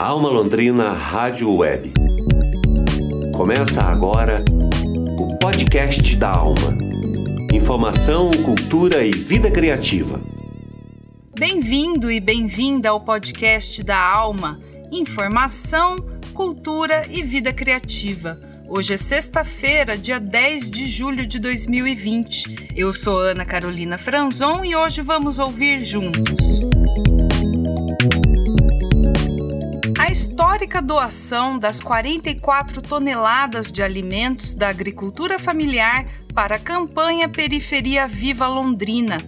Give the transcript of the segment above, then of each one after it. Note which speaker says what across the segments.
Speaker 1: Alma Londrina Rádio Web. Começa agora o podcast da Alma. Informação, cultura e vida criativa.
Speaker 2: Bem-vindo e bem-vinda ao podcast da Alma. Informação, cultura e vida criativa. Hoje é sexta-feira, dia 10 de julho de 2020. Eu sou Ana Carolina Franzon e hoje vamos ouvir juntos. Histórica doação das 44 toneladas de alimentos da agricultura familiar para a campanha Periferia Viva Londrina.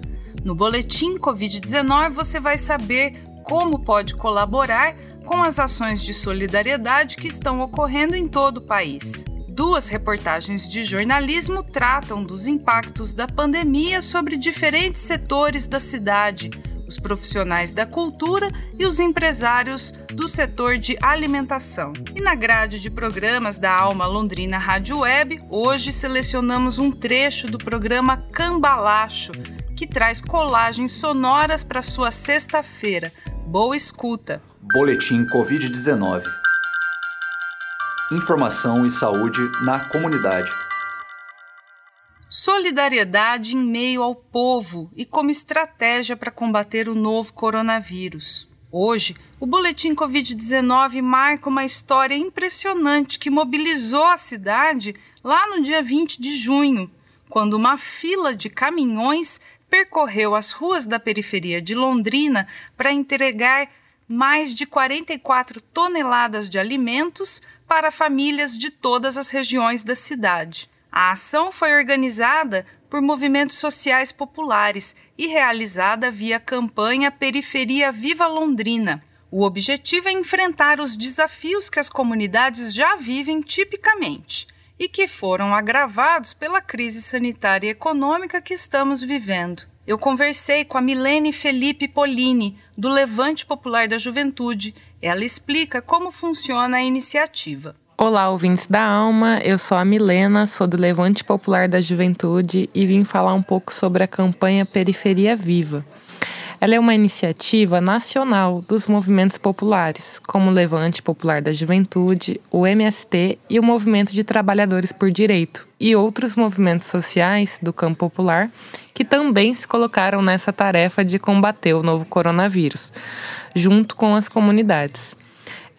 Speaker 2: No boletim Covid-19 você vai saber como pode colaborar com as ações de solidariedade que estão ocorrendo em todo o país. Duas reportagens de jornalismo tratam dos impactos da pandemia sobre diferentes setores da cidade os profissionais da cultura e os empresários do setor de alimentação. E na grade de programas da Alma Londrina Rádio Web, hoje selecionamos um trecho do programa Cambalacho, que traz colagens sonoras para sua sexta-feira. Boa escuta!
Speaker 3: Boletim Covid-19 Informação e saúde na comunidade
Speaker 2: solidariedade em meio ao povo e como estratégia para combater o novo coronavírus. Hoje, o boletim Covid-19 marca uma história impressionante que mobilizou a cidade lá no dia 20 de junho, quando uma fila de caminhões percorreu as ruas da periferia de Londrina para entregar mais de 44 toneladas de alimentos para famílias de todas as regiões da cidade. A ação foi organizada por movimentos sociais populares e realizada via campanha Periferia Viva Londrina. O objetivo é enfrentar os desafios que as comunidades já vivem tipicamente e que foram agravados pela crise sanitária e econômica que estamos vivendo. Eu conversei com a Milene Felipe Polini, do Levante Popular da Juventude. Ela explica como funciona a iniciativa.
Speaker 4: Olá, ouvintes da Alma. Eu sou a Milena, sou do Levante Popular da Juventude e vim falar um pouco sobre a campanha Periferia Viva. Ela é uma iniciativa nacional dos movimentos populares, como o Levante Popular da Juventude, o MST e o Movimento de Trabalhadores por Direito, e outros movimentos sociais do campo popular que também se colocaram nessa tarefa de combater o novo coronavírus, junto com as comunidades.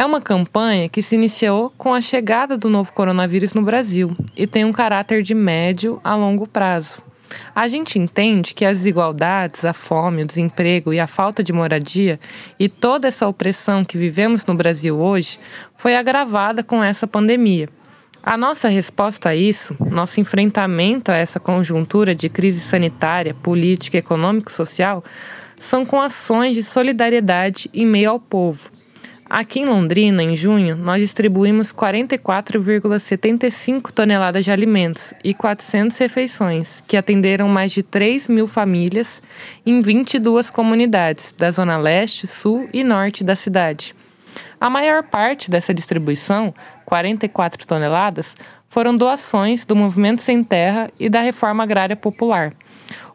Speaker 4: É uma campanha que se iniciou com a chegada do novo coronavírus no Brasil e tem um caráter de médio a longo prazo. A gente entende que as desigualdades, a fome, o desemprego e a falta de moradia e toda essa opressão que vivemos no Brasil hoje foi agravada com essa pandemia. A nossa resposta a isso, nosso enfrentamento a essa conjuntura de crise sanitária, política, econômico e social, são com ações de solidariedade em meio ao povo Aqui em Londrina, em junho, nós distribuímos 44,75 toneladas de alimentos e 400 refeições, que atenderam mais de 3 mil famílias em 22 comunidades da Zona Leste, Sul e Norte da cidade. A maior parte dessa distribuição, 44 toneladas, foram doações do Movimento Sem Terra e da Reforma Agrária Popular.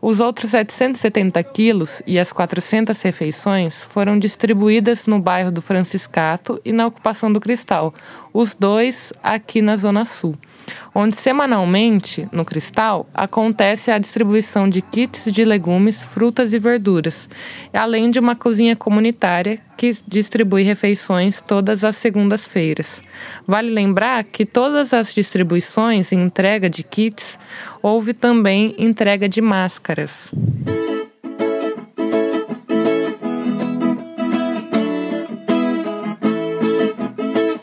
Speaker 4: Os outros 770 quilos e as 400 refeições foram distribuídas no bairro do Franciscato e na Ocupação do Cristal, os dois aqui na Zona Sul, onde semanalmente, no Cristal, acontece a distribuição de kits de legumes, frutas e verduras, além de uma cozinha comunitária que distribui refeições todas as segundas-feiras. Vale lembrar que todas as distribuições e entrega de kits houve também entrega de máscaras.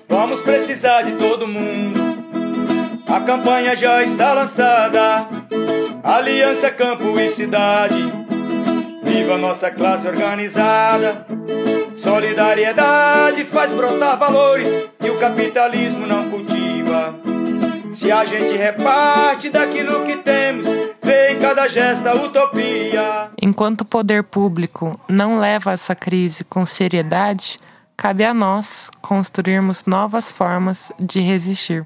Speaker 5: Vamos precisar de todo mundo. A campanha já está lançada. Aliança Campo e Cidade. Viva nossa classe organizada. Solidariedade faz brotar valores que o capitalismo não cultiva. Se a gente reparte daquilo que temos, vê em cada gesta utopia.
Speaker 4: Enquanto o poder público não leva essa crise com seriedade, cabe a nós construirmos novas formas de resistir.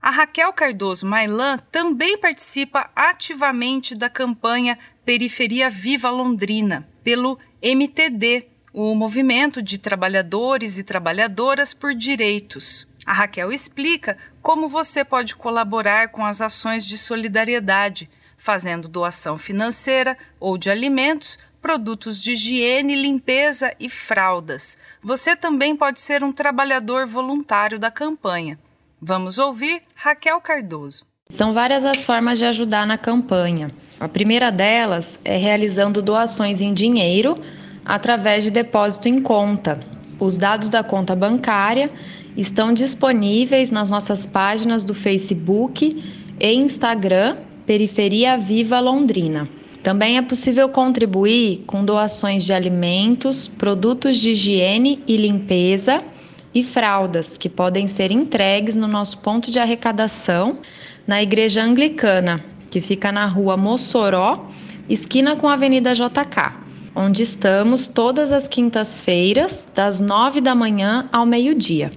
Speaker 2: A Raquel Cardoso Mailan também participa ativamente da campanha Periferia Viva Londrina, pelo MTD, o movimento de trabalhadores e trabalhadoras por direitos. A Raquel explica como você pode colaborar com as ações de solidariedade, fazendo doação financeira ou de alimentos, produtos de higiene, limpeza e fraldas. Você também pode ser um trabalhador voluntário da campanha. Vamos ouvir Raquel Cardoso.
Speaker 6: São várias as formas de ajudar na campanha. A primeira delas é realizando doações em dinheiro através de depósito em conta. Os dados da conta bancária estão disponíveis nas nossas páginas do Facebook e Instagram Periferia Viva Londrina. Também é possível contribuir com doações de alimentos, produtos de higiene e limpeza e fraldas, que podem ser entregues no nosso ponto de arrecadação na Igreja Anglicana, que fica na rua Mossoró, esquina com a Avenida JK onde estamos todas as quintas-feiras, das nove da manhã ao meio-dia.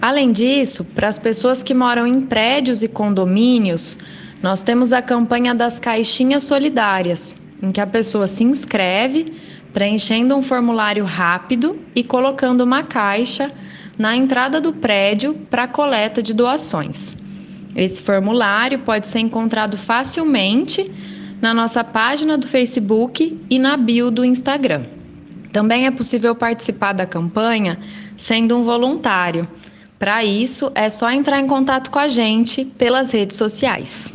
Speaker 6: Além disso, para as pessoas que moram em prédios e condomínios, nós temos a campanha das caixinhas solidárias, em que a pessoa se inscreve, preenchendo um formulário rápido e colocando uma caixa na entrada do prédio para coleta de doações. Esse formulário pode ser encontrado facilmente na nossa página do Facebook e na bio do Instagram. Também é possível participar da campanha sendo um voluntário. Para isso, é só entrar em contato com a gente pelas redes sociais.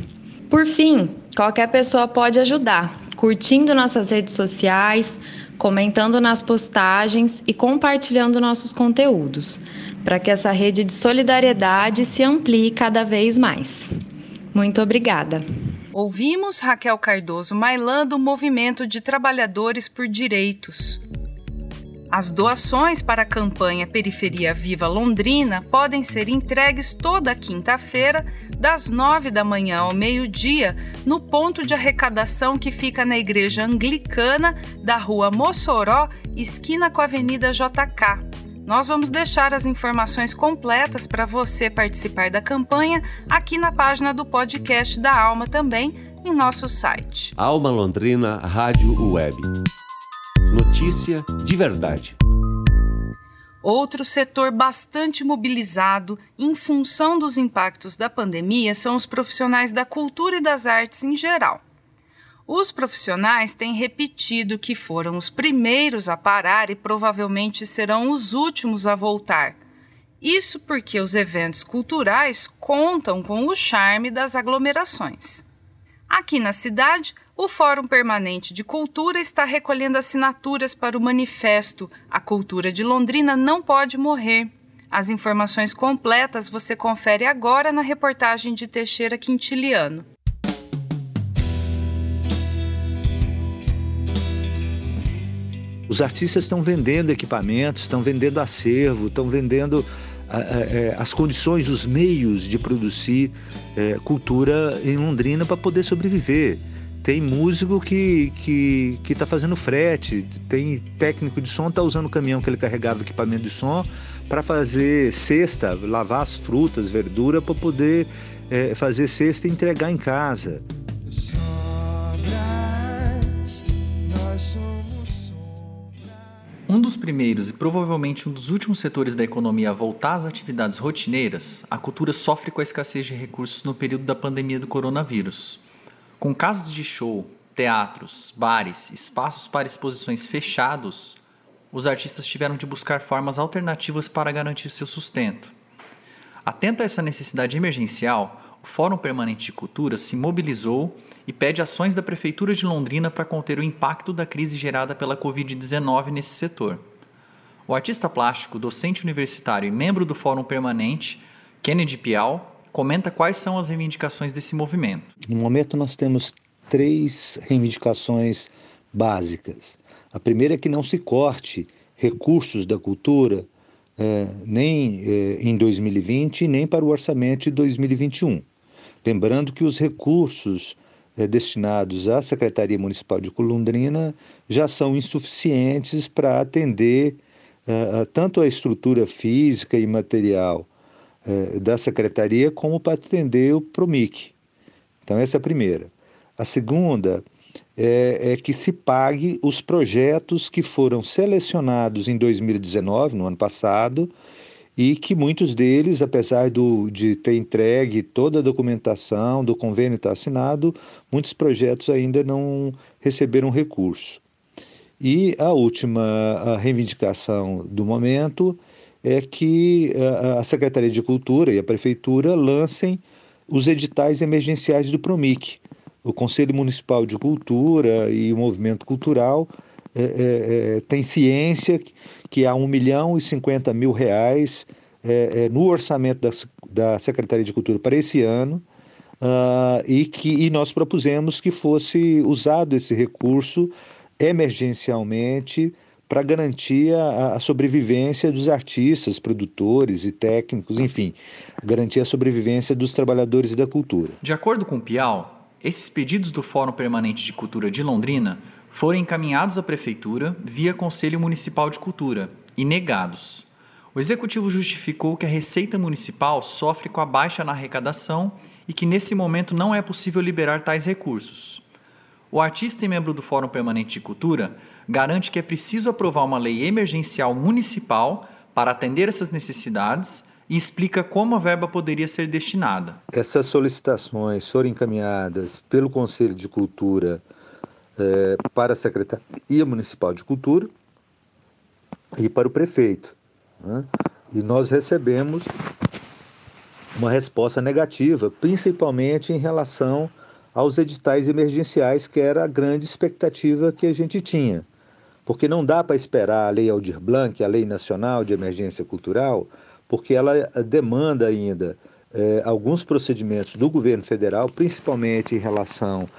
Speaker 6: Por fim, qualquer pessoa pode ajudar, curtindo nossas redes sociais, comentando nas postagens e compartilhando nossos conteúdos, para que essa rede de solidariedade se amplie cada vez mais. Muito obrigada.
Speaker 2: Ouvimos Raquel Cardoso mailando o movimento de trabalhadores por direitos. As doações para a campanha Periferia Viva Londrina podem ser entregues toda quinta-feira, das nove da manhã ao meio-dia, no ponto de arrecadação que fica na Igreja Anglicana da Rua Mossoró, esquina com a Avenida JK, nós vamos deixar as informações completas para você participar da campanha aqui na página do podcast da Alma também em nosso site.
Speaker 1: Alma Londrina Rádio Web. Notícia de verdade.
Speaker 2: Outro setor bastante mobilizado em função dos impactos da pandemia são os profissionais da cultura e das artes em geral. Os profissionais têm repetido que foram os primeiros a parar e provavelmente serão os últimos a voltar. Isso porque os eventos culturais contam com o charme das aglomerações. Aqui na cidade, o Fórum Permanente de Cultura está recolhendo assinaturas para o manifesto A Cultura de Londrina Não Pode Morrer. As informações completas você confere agora na reportagem de Teixeira Quintiliano.
Speaker 7: Os artistas estão vendendo equipamentos, estão vendendo acervo, estão vendendo é, as condições, os meios de produzir é, cultura em Londrina para poder sobreviver. Tem músico que que está fazendo frete, tem técnico de som está usando o caminhão que ele carregava equipamento de som para fazer cesta, lavar as frutas, verdura para poder é, fazer cesta e entregar em casa.
Speaker 3: Um dos primeiros e provavelmente um dos últimos setores da economia a voltar às atividades rotineiras, a cultura sofre com a escassez de recursos no período da pandemia do coronavírus. Com casas de show, teatros, bares, espaços para exposições fechados, os artistas tiveram de buscar formas alternativas para garantir seu sustento. Atento a essa necessidade emergencial, o Fórum Permanente de Cultura se mobilizou e pede ações da Prefeitura de Londrina para conter o impacto da crise gerada pela Covid-19 nesse setor. O artista plástico, docente universitário e membro do Fórum Permanente, Kennedy Pial, comenta quais são as reivindicações desse movimento.
Speaker 7: No momento, nós temos três reivindicações básicas. A primeira é que não se corte recursos da cultura é, nem é, em 2020 nem para o orçamento de 2021. Lembrando que os recursos é, destinados à Secretaria Municipal de Colondrina já são insuficientes para atender tanto a estrutura física e material uh, da Secretaria como para atender o PROMIC. Então, essa é a primeira. A segunda é, é, que se pague os projetos que foram selecionados em 2019, no ano passado, e que muitos deles, apesar do, de ter entregue toda a documentação do convênio estar assinado, muitos projetos ainda não receberam recurso. E a última a reivindicação do momento é que a Secretaria de Cultura e a Prefeitura lancem os editais emergenciais do PROMIC. O Conselho Municipal de Cultura e o Movimento Cultural é, é, é, ciência que há 1 milhão e 50 mil reais é, é, no orçamento da, da Secretaria de Cultura para esse ano uh, e que e nós propusemos que fosse usado esse recurso emergencialmente para garantir a, a, sobrevivência dos artistas, produtores e técnicos, enfim, garantir a sobrevivência dos trabalhadores da cultura.
Speaker 3: De acordo com o Piau, esses pedidos do Fórum Permanente de Cultura de Londrina foram encaminhados à Prefeitura via Conselho Municipal de Cultura e negados. O Executivo justificou que a Receita Municipal sofre com a baixa na arrecadação e que nesse momento não é possível liberar tais recursos. O artista e membro do Fórum Permanente de Cultura garante que é preciso aprovar uma lei emergencial municipal para atender essas necessidades e explica como a verba poderia ser destinada.
Speaker 7: Essas solicitações foram encaminhadas pelo Conselho de Cultura eh, para a Secretaria Municipal de Cultura e para o prefeito. Né? E nós recebemos uma resposta negativa, principalmente em relação aos editais emergenciais, que era a grande expectativa que a gente tinha. Porque não dá para esperar a Lei Aldir Blanc, a Lei Nacional de Emergência Cultural, porque ela eh, demanda ainda eh, alguns procedimentos do governo federal, principalmente em relação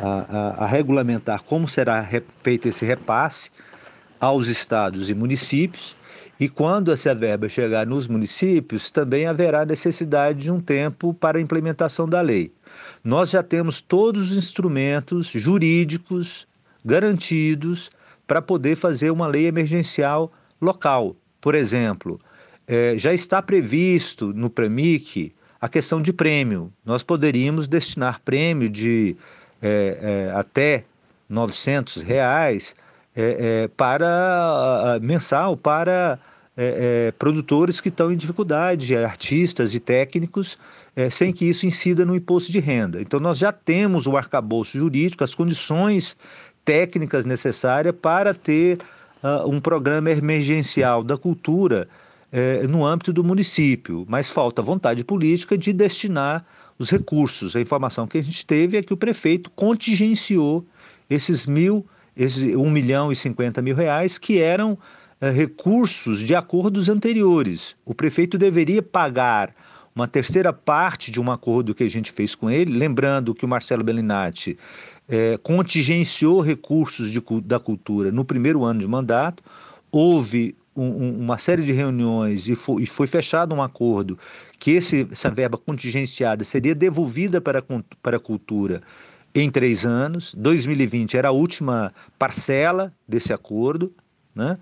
Speaker 7: a, a, a regulamentar como será feito esse repasse aos estados e municípios. E quando essa verba chegar nos municípios, também haverá necessidade de um tempo para a implementação da lei nós já temos todos os instrumentos jurídicos garantidos para poder fazer uma lei emergencial local. Por exemplo, é, já está previsto no PREMIC a questão de prêmio. Nós poderíamos destinar prêmio de é, é, até 900 reais é, é, para mensal para é, produtores que estão em dificuldade, artistas e técnicos sem que isso incida no imposto de renda. Então, nós já temos o arcabouço jurídico, as condições técnicas necessárias para ter uh, um programa emergencial da cultura é, no âmbito do município, mas falta vontade política de destinar os recursos. A informação que a gente teve é que o prefeito contingenciou esses mil, esses 1 milhão e 50 mil reais que eram é, recursos de acordos anteriores. O prefeito deveria pagar uma terceira parte de um acordo que a gente fez com ele, lembrando que o Marcelo Bellinati é, contingenciou recursos de, da cultura no primeiro ano de mandato, houve um, um, uma série de reuniões e foi, e foi, fechado um acordo que esse, essa verba contingenciada seria devolvida para, para a cultura em três anos. 2020 era a última parcela desse acordo, né?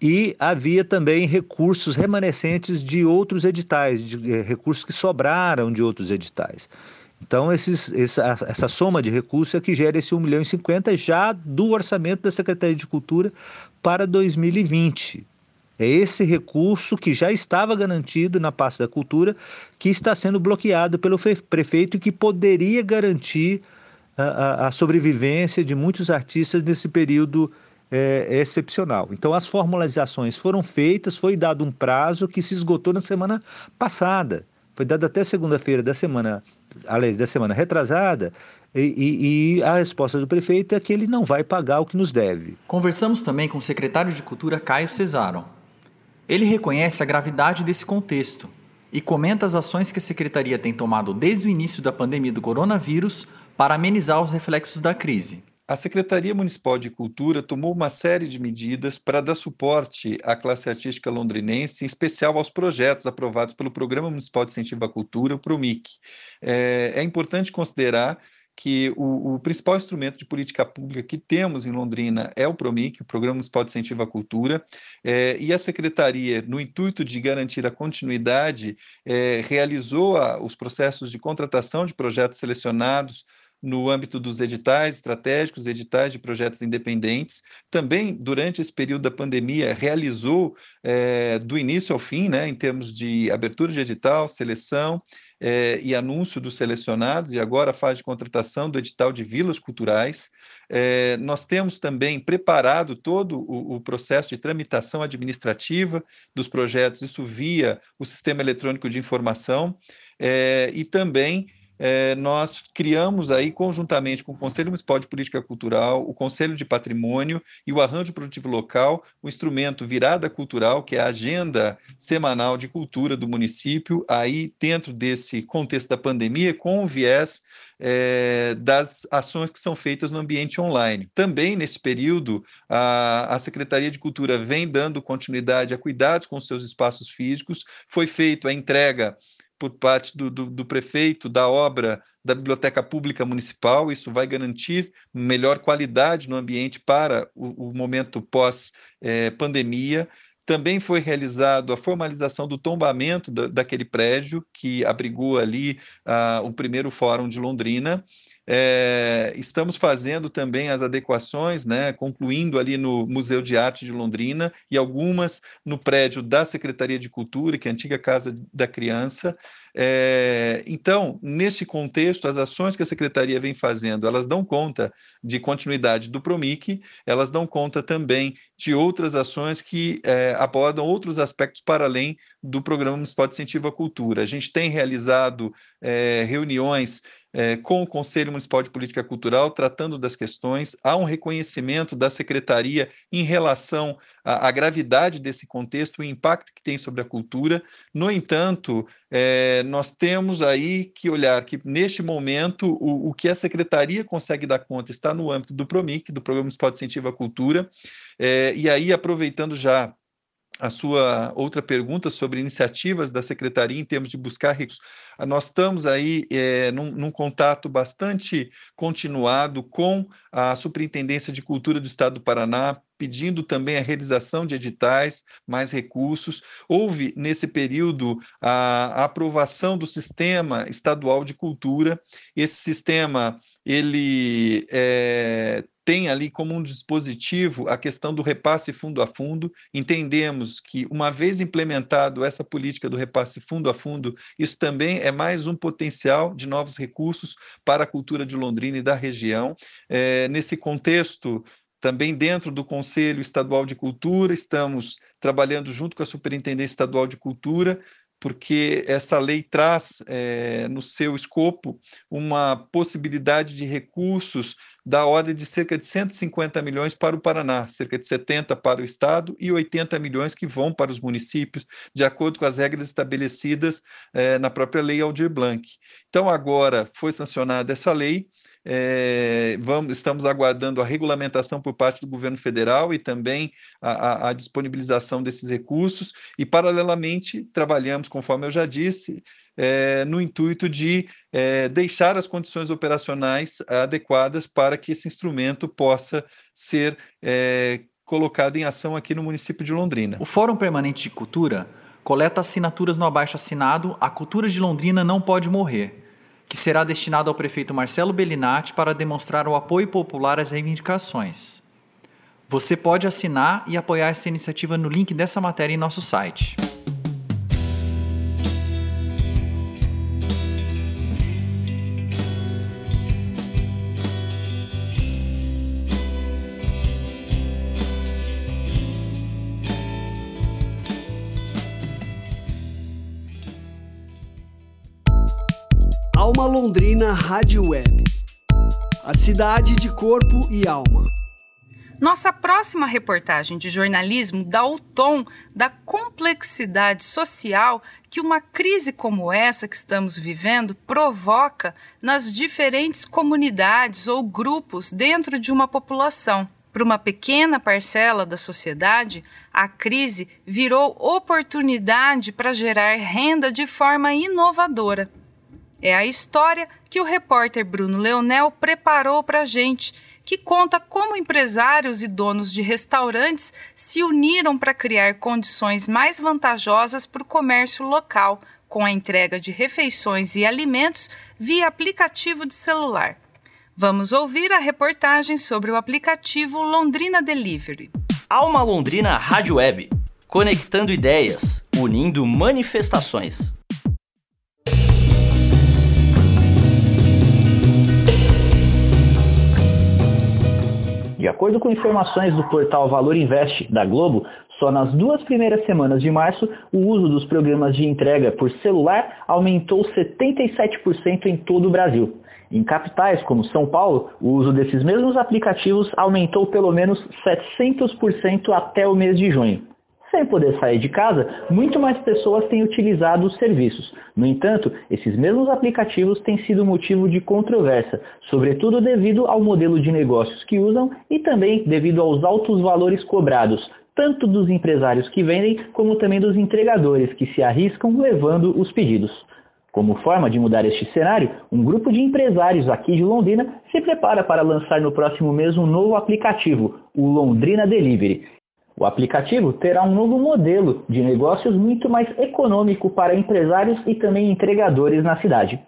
Speaker 7: e havia também recursos remanescentes de outros editais, de, eh, recursos que sobraram de outros editais. Então, esses, essa, essa soma de recursos é que gera esse 1 milhão e 50 já do orçamento da Secretaria de Cultura para 2020. É esse recurso que já estava garantido na pasta da cultura que está sendo bloqueado pelo prefeito e que poderia garantir a, a, sobrevivência de muitos artistas nesse período é excepcional. Então, as formalizações foram feitas, foi dado um prazo que se esgotou na semana passada. Foi dado até segunda-feira da semana, aliás, da semana retrasada, e, e, e, a resposta do prefeito é que ele não vai pagar o que nos deve.
Speaker 3: Conversamos também com o secretário de Cultura, Caio Cesaro. Ele reconhece a gravidade desse contexto e comenta as ações que a secretaria tem tomado desde o início da pandemia do coronavírus para amenizar os reflexos da crise
Speaker 8: a Secretaria Municipal de Cultura tomou uma série de medidas para dar suporte à classe artística londrinense, em especial aos projetos aprovados pelo Programa Municipal de Incentivo à Cultura, o PROMIC. É, é importante considerar que o, o, principal instrumento de política pública que temos em Londrina é o PROMIC, o Programa Municipal de Incentivo à Cultura, é, e a Secretaria, no intuito de garantir a continuidade, é, realizou a, os processos de contratação de projetos selecionados no âmbito dos editais estratégicos, editais de projetos independentes. Também, durante esse período da pandemia, realizou é, do início ao fim, né, em termos de abertura de edital, seleção é, e anúncio dos selecionados, e agora a fase de contratação do edital de vilas culturais. É, nós temos também preparado todo o, o, processo de tramitação administrativa dos projetos, isso via o sistema eletrônico de informação, e também é, nós criamos aí, conjuntamente com o Conselho Municipal de Política Cultural, o Conselho de Patrimônio e o Arranjo Produtivo Local, o instrumento Virada Cultural, que é a agenda semanal de cultura do município, aí dentro desse contexto da pandemia, com o viés é, das ações que são feitas no ambiente online. Também, nesse período, a, a Secretaria de Cultura vem dando continuidade a cuidados com seus espaços físicos, foi feita a entrega por parte do, do, do, prefeito da obra da Biblioteca Pública Municipal. Isso vai garantir melhor qualidade no ambiente para o, o momento pós-pandemia. É, Também foi realizado a formalização do tombamento da, daquele prédio que abrigou ali uh, o primeiro fórum de Londrina. É, estamos fazendo também as adequações, né, concluindo ali no Museu de Arte de Londrina e algumas no prédio da Secretaria de Cultura, que é a antiga Casa da Criança. É, então, nesse contexto, as ações que a Secretaria vem fazendo, elas dão conta de continuidade do PROMIC, elas dão conta também de outras ações que é, abordam outros aspectos para além do Programa Municipal de Incentivo à Cultura. A gente tem realizado é, reuniões é, com o Conselho Municipal de Política Cultural, tratando das questões. Há um reconhecimento da Secretaria em relação à, à gravidade desse contexto, o impacto que tem sobre a cultura. No entanto, é, nós temos aí que olhar que, neste momento, o, o que a Secretaria consegue dar conta está no âmbito do PROMIC, do Programa Municipal de Incentivo à Cultura, é, e aí, aproveitando já a sua outra pergunta sobre iniciativas da secretaria em termos de buscar recursos. Ah, nós estamos aí é, num, num, contato bastante continuado com a Superintendência de Cultura do Estado do Paraná, pedindo também a realização de editais, mais recursos. Houve, nesse período, a, a aprovação do Sistema Estadual de Cultura. Esse sistema, ele é, tem ali como um dispositivo a questão do repasse fundo a fundo. Entendemos que, uma vez implementado essa política do repasse fundo a fundo, isso também é mais um potencial de novos recursos para a cultura de Londrina e da região. É, nesse contexto, também dentro do Conselho Estadual de Cultura, estamos trabalhando junto com a Superintendência Estadual de Cultura porque essa lei traz é, no seu escopo uma possibilidade de recursos da ordem de cerca de 150 milhões para o Paraná, cerca de 70 para o Estado e 80 milhões que vão para os municípios, de acordo com as regras estabelecidas é, na própria Lei Aldir Blanc. Então, agora foi sancionada essa lei, é, vamos, estamos aguardando a regulamentação por parte do governo federal e também a, a, a, disponibilização desses recursos, e, paralelamente, trabalhamos, conforme eu já disse, é, no intuito de é, deixar as condições operacionais adequadas para que esse instrumento possa ser colocado em ação aqui no município de Londrina.
Speaker 3: O Fórum Permanente de Cultura coleta assinaturas no abaixo assinado A Cultura de Londrina Não Pode Morrer que será destinado ao prefeito Marcelo Bellinati para demonstrar o apoio popular às reivindicações. Você pode assinar e apoiar essa iniciativa no link dessa matéria em nosso site.
Speaker 9: Alma Londrina Rádio Web. A cidade de corpo e alma.
Speaker 2: Nossa próxima reportagem de jornalismo dá o tom da complexidade social que uma crise como essa que estamos vivendo provoca nas diferentes comunidades ou grupos dentro de uma população. Para uma pequena parcela da sociedade, a crise virou oportunidade para gerar renda de forma inovadora. É a história que o repórter Bruno Leonel preparou para a gente, que conta como empresários e donos de restaurantes se uniram para criar condições mais vantajosas para o comércio local, com a entrega de refeições e alimentos via aplicativo de celular. Vamos ouvir a reportagem sobre o aplicativo Londrina Delivery.
Speaker 10: Alma Londrina Rádio Web, conectando ideias, unindo manifestações.
Speaker 11: De acordo com informações do portal Valor Invest da Globo, só nas duas primeiras semanas de março, o uso dos programas de entrega por celular aumentou 77% em todo o Brasil. Em capitais como São Paulo, o uso desses mesmos aplicativos aumentou pelo menos 700% até o mês de junho. Sem poder sair de casa, muito mais pessoas têm utilizado os serviços. No entanto, esses mesmos aplicativos têm sido motivo de controvérsia, sobretudo devido ao modelo de negócios que usam e também devido aos altos valores cobrados, tanto dos empresários que vendem como também dos entregadores que se arriscam levando os pedidos. Como forma de mudar este cenário, um grupo de empresários aqui de Londrina se prepara para lançar no próximo mês um novo aplicativo, o Londrina Delivery. O aplicativo terá um novo modelo de negócios muito mais econômico para empresários e também entregadores na cidade.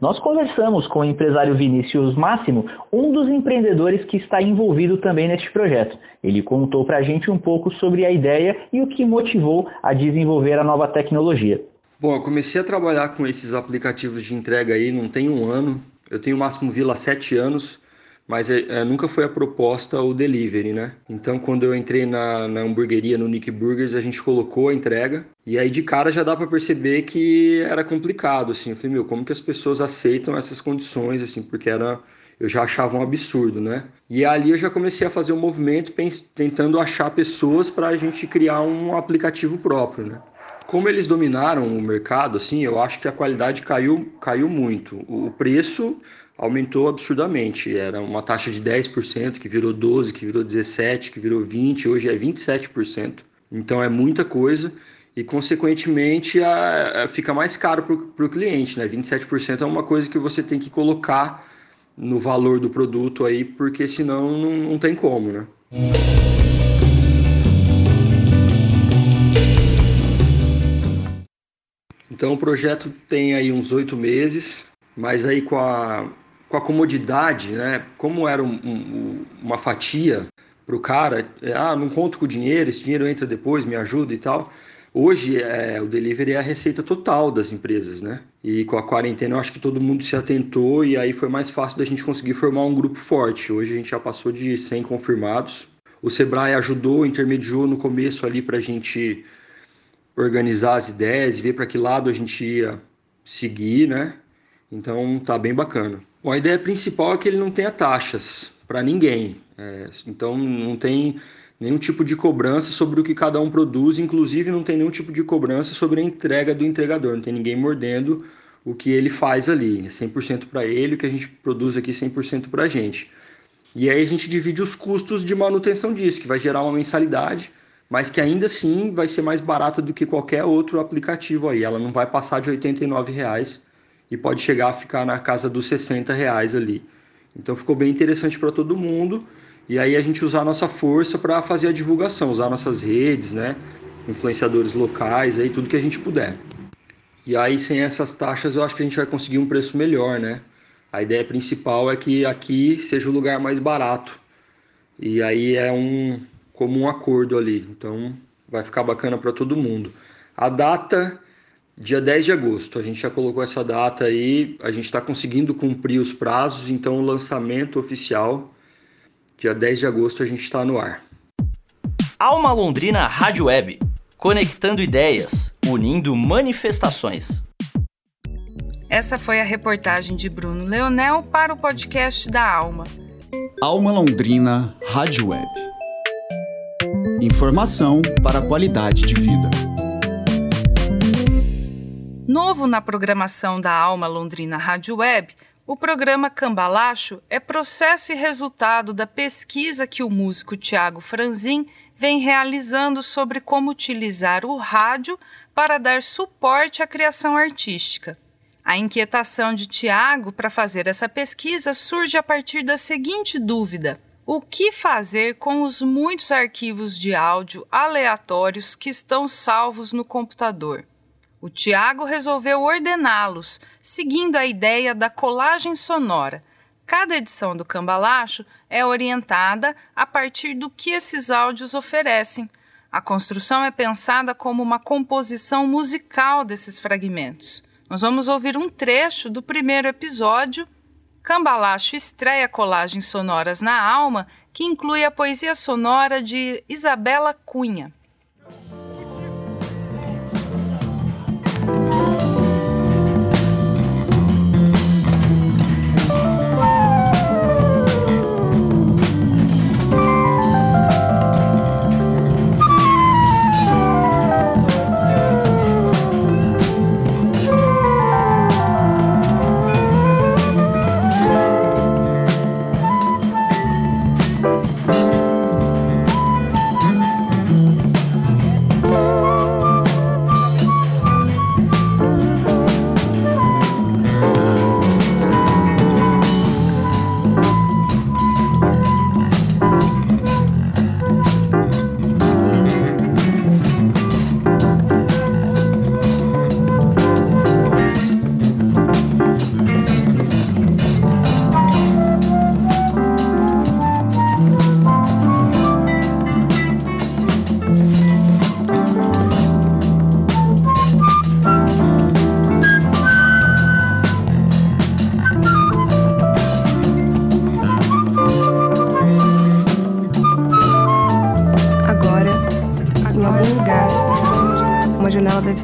Speaker 11: Nós conversamos com o empresário Vinícius Máximo, um dos empreendedores que está envolvido também neste projeto. Ele contou para a gente um pouco sobre a ideia e o que motivou a desenvolver a nova tecnologia.
Speaker 12: Bom, eu comecei a trabalhar com esses aplicativos de entrega aí não tem um ano. Eu tenho o Máximo Vila há sete anos, mas é, nunca foi a proposta o delivery, né? Então, quando eu entrei na, na hamburgueria, no Nick Burgers, a gente colocou a entrega. E aí, de cara, já dá para perceber que era complicado, assim. Eu falei, meu, como que as pessoas aceitam essas condições, assim? Porque era... Eu já achava um absurdo, né? E ali eu já comecei a fazer um movimento tentando achar pessoas para a gente criar um aplicativo próprio, né? Como eles dominaram o mercado, assim, eu acho que a qualidade caiu, caiu muito. O preço aumentou absurdamente. Era uma taxa de 10%, que virou 12%, que virou 17%, que virou 20%, hoje é 27%. Então é muita coisa e, consequentemente, a, a fica mais caro para o cliente. Né? 27% é uma coisa que você tem que colocar no valor do produto aí, porque senão não, não tem como, né? Então o projeto tem aí uns oito meses, mas aí com a, com a comodidade, né? Como era um, um, uma fatia para o cara, é, ah, não conto com o dinheiro, esse dinheiro entra depois, me ajuda e tal. Hoje é, o delivery é a receita total das empresas, né? E com a quarentena eu acho que todo mundo se atentou e aí foi mais fácil da gente conseguir formar um grupo forte. Hoje a gente já passou de 100 confirmados. O Sebrae ajudou, intermediou no começo ali para a gente organizar as ideias, ver para que lado a gente ia seguir, né? Então tá bem bacana. Bom, a ideia principal é que ele não tenha taxas para ninguém. É, então não tem nenhum tipo de cobrança sobre o que cada um produz, inclusive não tem nenhum tipo de cobrança sobre a entrega do entregador, não tem ninguém mordendo o que ele faz ali. É 100% para ele, o que a gente produz aqui 100% para a gente. E aí a gente divide os custos de manutenção disso, que vai gerar uma mensalidade mas que ainda assim vai ser mais barata do que qualquer outro aplicativo aí. Ela não vai passar de R$ reais e pode chegar a ficar na casa dos 60 reais ali. Então ficou bem interessante para todo mundo. E aí a gente usar a nossa força para fazer a divulgação, usar nossas redes, né? Influenciadores locais, aí tudo que a gente puder. E aí sem essas taxas eu acho que a gente vai conseguir um preço melhor, né? A ideia principal é que aqui seja o lugar mais barato. E aí é um, como um acordo ali. Então vai ficar bacana para todo mundo. A data, dia 10 de agosto. A gente já colocou essa data aí, a gente está conseguindo cumprir os prazos, então o lançamento oficial, dia 10 de agosto, a gente está no ar.
Speaker 10: Alma Londrina Rádio Web, conectando ideias, unindo manifestações.
Speaker 2: Essa foi a reportagem de Bruno Leonel para o podcast da Alma.
Speaker 13: Alma Londrina Rádio Web. Informação para a qualidade de vida.
Speaker 2: Novo na programação da Alma Londrina Rádio Web, o programa Cambalacho é processo e resultado da pesquisa que o músico Tiago Franzin vem realizando sobre como utilizar o rádio para dar suporte à criação artística. A inquietação de Tiago para fazer essa pesquisa surge a partir da seguinte dúvida: o que fazer com os muitos arquivos de áudio aleatórios que estão salvos no computador? O Tiago resolveu ordená-los, seguindo a ideia da colagem sonora, Cada edição do Cambalacho é orientada a partir do que esses áudios oferecem. A construção é pensada como uma composição musical desses fragmentos. Nós vamos ouvir um trecho do primeiro episódio. Cambalacho estreia colagens sonoras na alma, que inclui a poesia sonora de Isabela Cunha.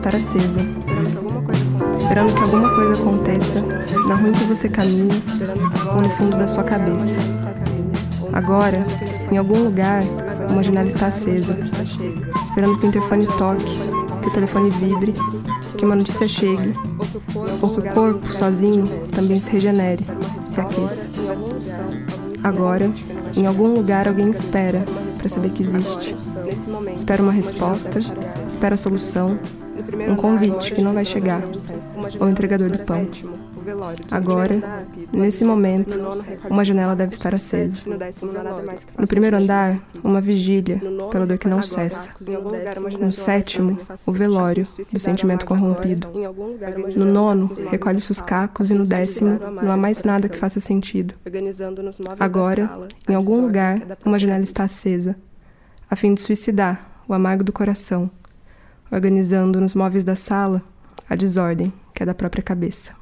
Speaker 14: Estar acesa, esperando que alguma coisa aconteça na rua em que você caminha ou no fundo da sua cabeça. Agora, em algum lugar, uma janela está acesa, esperando que o interfone toque, que o telefone vibre, que uma notícia chegue, ou que o corpo, sozinho, também se regenere, se aqueça. Agora, em algum lugar, alguém espera para saber que existe. Espera uma resposta, espera a solução, um convite que não vai chegar, ou entregador do pão. Agora, nesse momento, uma janela deve estar acesa. No primeiro andar, uma vigília, pela dor que não cessa. No sétimo, o velório do sentimento corrompido. No nono, recolhe-se os cacos e no décimo, não há mais nada que faça sentido. Agora, em algum lugar, uma janela está acesa, a fim de suicidar o amargo do coração organizando nos móveis da sala a desordem que é da própria cabeça.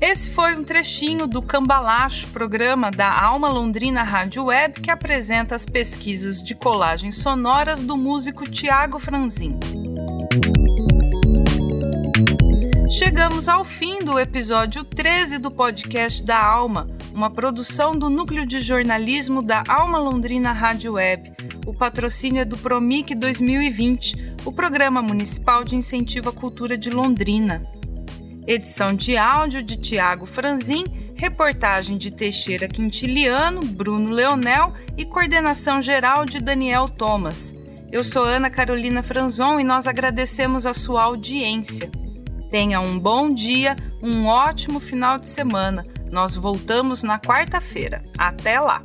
Speaker 2: Esse foi um trechinho do Cambalacho, programa da Alma Londrina Rádio Web que apresenta as pesquisas de colagens sonoras do músico Tiago Franzin. Chegamos ao fim do episódio 13 do podcast da Alma, uma produção do Núcleo de Jornalismo da Alma Londrina Rádio Web. O patrocínio é do Promic 2020, o Programa Municipal de Incentivo à Cultura de Londrina. Edição de áudio de Tiago Franzin, reportagem de Teixeira Quintiliano, Bruno Leonel e coordenação geral de Daniel Thomas. Eu sou Ana Carolina Franzon e nós agradecemos a sua audiência. Tenha um bom dia, um ótimo final de semana. Nós voltamos na quarta-feira. Até lá!